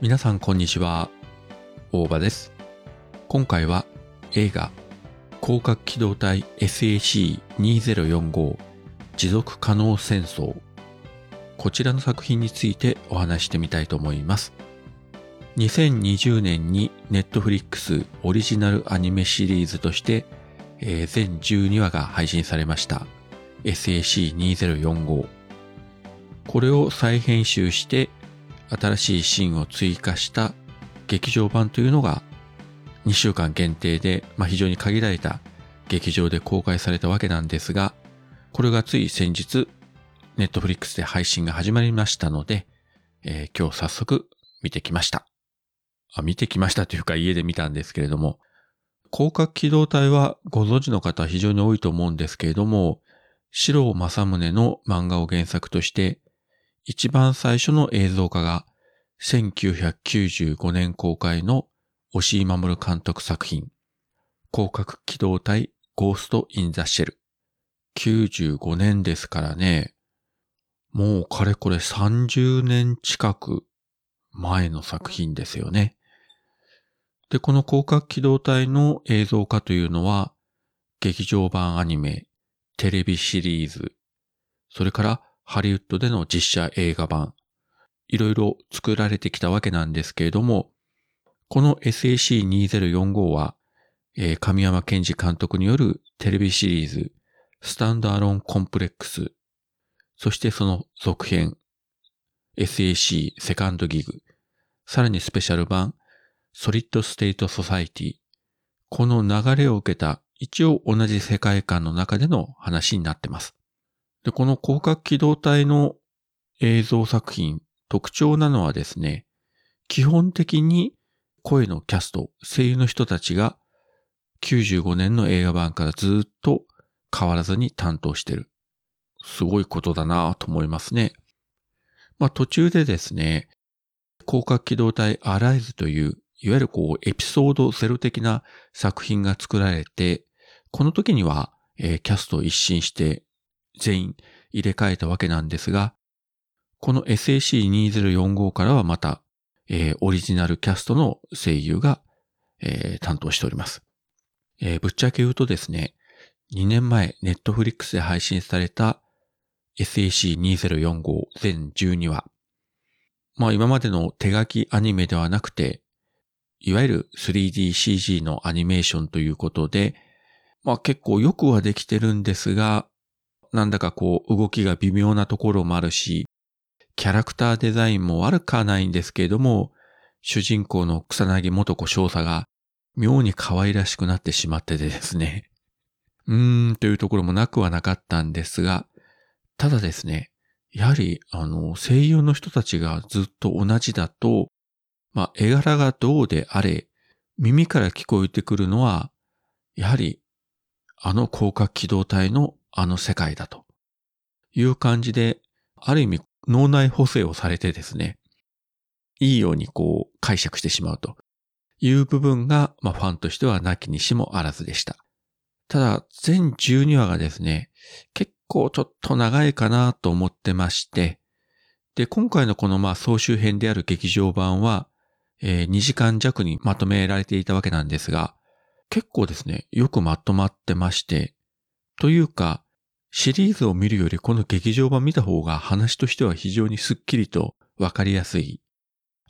皆さんこんにちは。大場です。今回は映画広角機動隊 SAC2045 持続可能戦争こちらの作品についてお話してみたいと思います。2020年に Netflix オリジナルアニメシリーズとして、えー全12話が配信されました SAC2045 これを再編集して新しいシーンを追加した劇場版というのが2週間限定で、まあ、非常に限られた劇場で公開されたわけなんですが、これがつい先日、ネットフリックスで配信が始まりましたので、えー今日早速見てきました。あ、見てきましたというか家で見たんですけれども、広角機動隊はご存知の方は非常に多いと思うんですけれども、四郎正宗の漫画を原作として、一番最初の映像化が1995年公開の押井守監督作品、広角機動隊ゴースト・イン・ザ・シェル。95年ですからね、もうかれこれ30年近く前の作品ですよね。で、この広角機動隊の映像化というのは、劇場版アニメ、テレビシリーズ、それからハリウッドでの実写映画版、いろいろ作られてきたわけなんですけれども、この SAC2045 は、えー神山健二監督によるテレビシリーズ、スタンドアロンコンプレックス、そしてその続編、SAC セカンドギグ、さらにスペシャル版、ソリッドステートソサイティ、この流れを受けた一応同じ世界観の中での話になってます。で、この攻殻機動隊の映像作品、特徴なのはですね、基本的に声のキャスト、声優の人たちが95年の映画版からずっと変わらずに担当してる。すごいことだなと思いますね。まあ途中でですね、広角機動隊アライズという、いわゆるこうエピソードゼロ的な作品が作られて、この時には、えーキャストを一新して全員入れ替えたわけなんですが、この SAC2045 からはまた、えーオリジナルキャストの声優が、えー担当しております。えーぶっちゃけ言うとですね、2年前、ネットフリックスで配信された SAC2045 全12話。まあ今までの手書きアニメではなくて、いわゆる 3DCG のアニメーションということで、まあ結構よくはできてるんですが、なんだかこう動きが微妙なところもあるし、キャラクターデザインも悪くはないんですけれども、主人公の草薙元子少佐が妙に可愛らしくなってしまっててですね。うーんというところもなくはなかったんですが、ただですね、やはり、あの、声優の人たちがずっと同じだと、まあ、絵柄がどうであれ、耳から聞こえてくるのは、やはり、あの広角機動隊のあの世界だという感じで、ある意味脳内補正をされてですね、いいようにこう解釈してしまうという部分が、まあ、ファンとしてはなきにしもあらずでした。ただ、全12話がですね、結構ちょっと長いかなと思ってまして、で、今回のこのまあ総集編である劇場版は、えー2時間弱にまとめられていたわけなんですが、結構ですね、よくまとまってまして、というか、シリーズを見るよりこの劇場版見た方が話としては非常にスッキリとわかりやすい。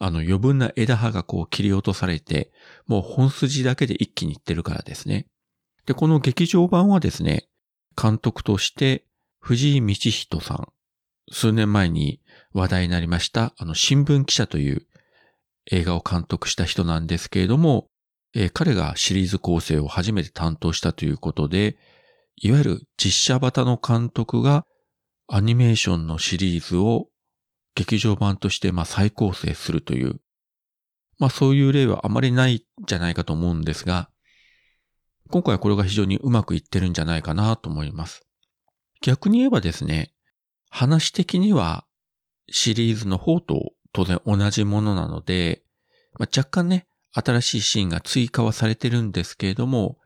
あの余分な枝葉がこう切り落とされて、もう本筋だけで一気にいってるからですね。で、この劇場版はですね、監督として藤井道人さん、数年前に話題になりました、あの新聞記者という映画を監督した人なんですけれども、えー彼がシリーズ構成を初めて担当したということで、いわゆる実写型の監督がアニメーションのシリーズを劇場版としてま再構成するという、まあそういう例はあまりないんじゃないかと思うんですが、今回はこれが非常にうまくいってるんじゃないかなと思います。逆に言えばですね、話的にはシリーズの方と当然同じものなので、まあ、若干ね、新しいシーンが追加はされてるんですけれども、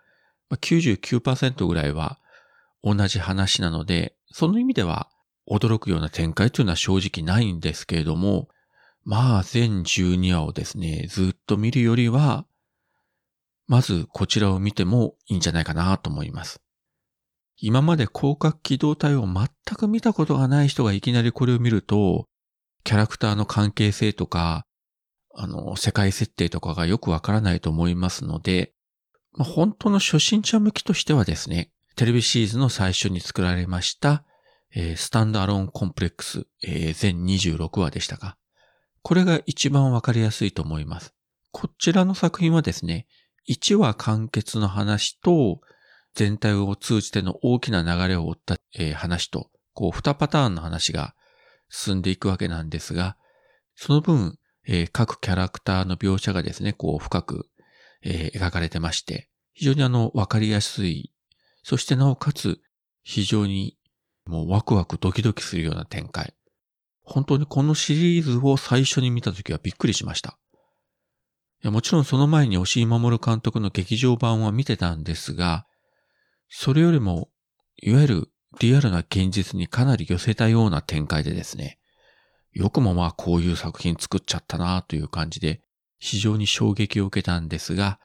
ま、99%ぐらいは同じ話なので、その意味では驚くような展開というのは正直ないんですけれども、まあ全12話をですね、ずっと見るよりは、まずこちらを見てもいいんじゃないかなと思います。今まで広角機動隊を全く見たことがない人がいきなりこれを見ると、キャラクターの関係性とか、あの、世界設定とかがよくわからないと思いますので、まあ、本当の初心者向きとしてはですね、テレビシリーズの最初に作られました、えー、スタンドアローンコンプレックス、えー、全26話でしたが、これが一番わかりやすいと思います。こちらの作品はですね、1話完結の話と、全体を通じての大きな流れを追った、えー、話と、こう、2パターンの話が進んでいくわけなんですが、その分、えー、各キャラクターの描写がですね、こう、深く、えー、描かれてまして、非常にあの、わかりやすい、そしてなおかつ、非常にもうワクワクドキドキするような展開。本当にこのシリーズを最初に見たときはびっくりしました。いやもちろんその前に押井守監督の劇場版は見てたんですが、それよりも、いわゆるリアルな現実にかなり寄せたような展開でですね、よくもまあこういう作品作っちゃったなという感じで、非常に衝撃を受けたんですが、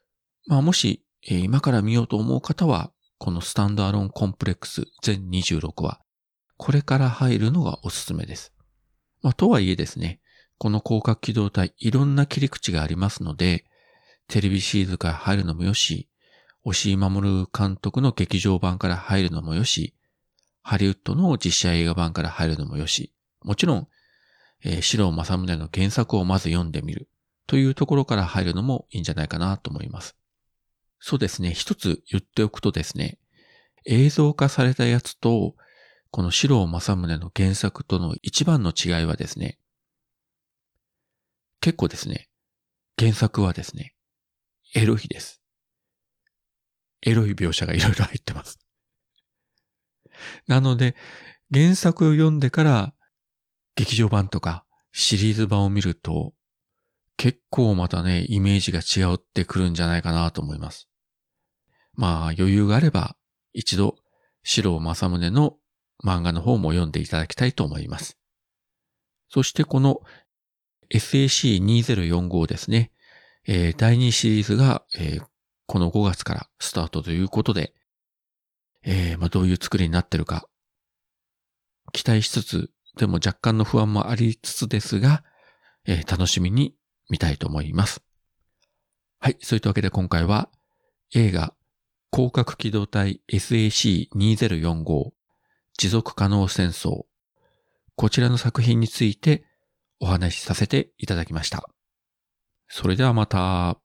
まあもし、今から見ようと思う方は、このスタンドアロンコンプレックス全26話、これから入るのがおすすめです。まあとはいえですね、この広角機動隊いろんな切り口がありますので、テレビシリーズから入るのもよし、押井守監督の劇場版から入るのもよし、ハリウッドの実写映画版から入るのもよし、もちろん、えー、白正宗の原作をまず読んでみるというところから入るのもいいんじゃないかなと思います。そうですね、一つ言っておくとですね、映像化されたやつと、この白正宗の原作との一番の違いはですね、結構ですね、原作はですね、エロいです。エロい描写がいろいろ入ってます。なので、原作を読んでから劇場版とかシリーズ版を見ると、結構またね、イメージが違うってくるんじゃないかなと思います。まあ余裕があれば、一度、白尾正宗の漫画の方も読んでいただきたいと思います。そしてこの SAC2045 ですね、えー、第2シリーズが、えー、この5月からスタートということで、えー、まあ、どういう作りになってるか、期待しつつ、でも若干の不安もありつつですが、え、楽しみにみたいと思います。はい。そういったわけで今回は映画広角機動隊 SAC2045 持続可能戦争こちらの作品についてお話しさせていただきました。それではまた。